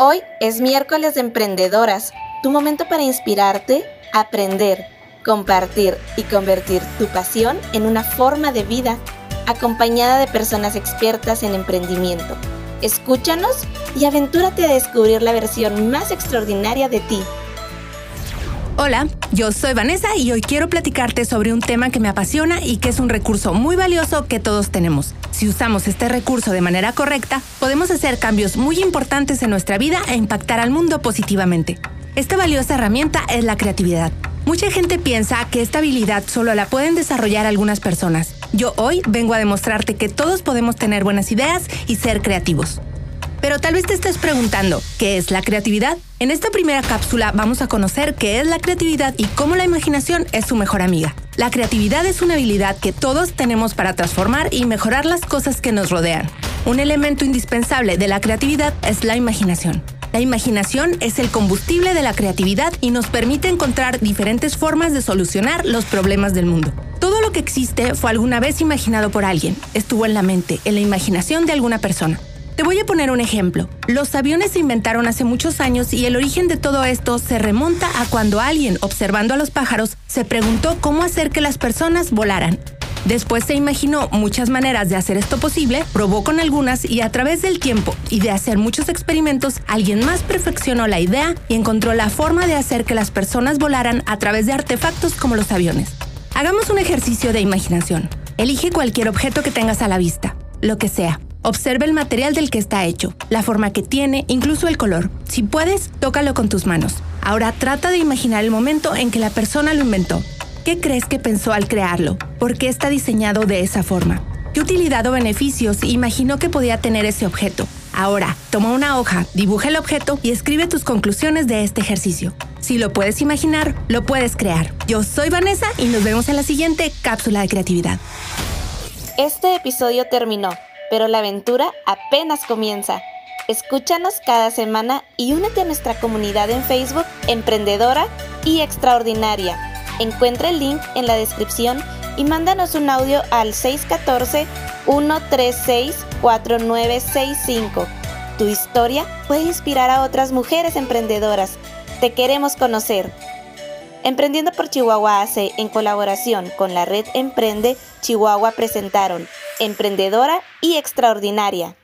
Hoy es miércoles de emprendedoras, tu momento para inspirarte, aprender, compartir y convertir tu pasión en una forma de vida, acompañada de personas expertas en emprendimiento. Escúchanos y aventúrate a descubrir la versión más extraordinaria de ti. Hola, yo soy Vanessa y hoy quiero platicarte sobre un tema que me apasiona y que es un recurso muy valioso que todos tenemos. Si usamos este recurso de manera correcta, podemos hacer cambios muy importantes en nuestra vida e impactar al mundo positivamente. Esta valiosa herramienta es la creatividad. Mucha gente piensa que esta habilidad solo la pueden desarrollar algunas personas. Yo hoy vengo a demostrarte que todos podemos tener buenas ideas y ser creativos. Pero tal vez te estés preguntando, ¿qué es la creatividad? En esta primera cápsula vamos a conocer qué es la creatividad y cómo la imaginación es su mejor amiga. La creatividad es una habilidad que todos tenemos para transformar y mejorar las cosas que nos rodean. Un elemento indispensable de la creatividad es la imaginación. La imaginación es el combustible de la creatividad y nos permite encontrar diferentes formas de solucionar los problemas del mundo. Todo lo que existe fue alguna vez imaginado por alguien, estuvo en la mente, en la imaginación de alguna persona. Te voy a poner un ejemplo. Los aviones se inventaron hace muchos años y el origen de todo esto se remonta a cuando alguien, observando a los pájaros, se preguntó cómo hacer que las personas volaran. Después se imaginó muchas maneras de hacer esto posible, probó con algunas y a través del tiempo y de hacer muchos experimentos, alguien más perfeccionó la idea y encontró la forma de hacer que las personas volaran a través de artefactos como los aviones. Hagamos un ejercicio de imaginación. Elige cualquier objeto que tengas a la vista, lo que sea. Observa el material del que está hecho, la forma que tiene, incluso el color. Si puedes, tócalo con tus manos. Ahora trata de imaginar el momento en que la persona lo inventó. ¿Qué crees que pensó al crearlo? ¿Por qué está diseñado de esa forma? ¿Qué utilidad o beneficios imaginó que podía tener ese objeto? Ahora, toma una hoja, dibuja el objeto y escribe tus conclusiones de este ejercicio. Si lo puedes imaginar, lo puedes crear. Yo soy Vanessa y nos vemos en la siguiente cápsula de creatividad. Este episodio terminó pero la aventura apenas comienza. Escúchanos cada semana y únete a nuestra comunidad en Facebook Emprendedora y Extraordinaria. Encuentra el link en la descripción y mándanos un audio al 614-136-4965. Tu historia puede inspirar a otras mujeres emprendedoras. Te queremos conocer. Emprendiendo por Chihuahua hace, en colaboración con la red Emprende, Chihuahua presentaron Emprendedora y Extraordinaria.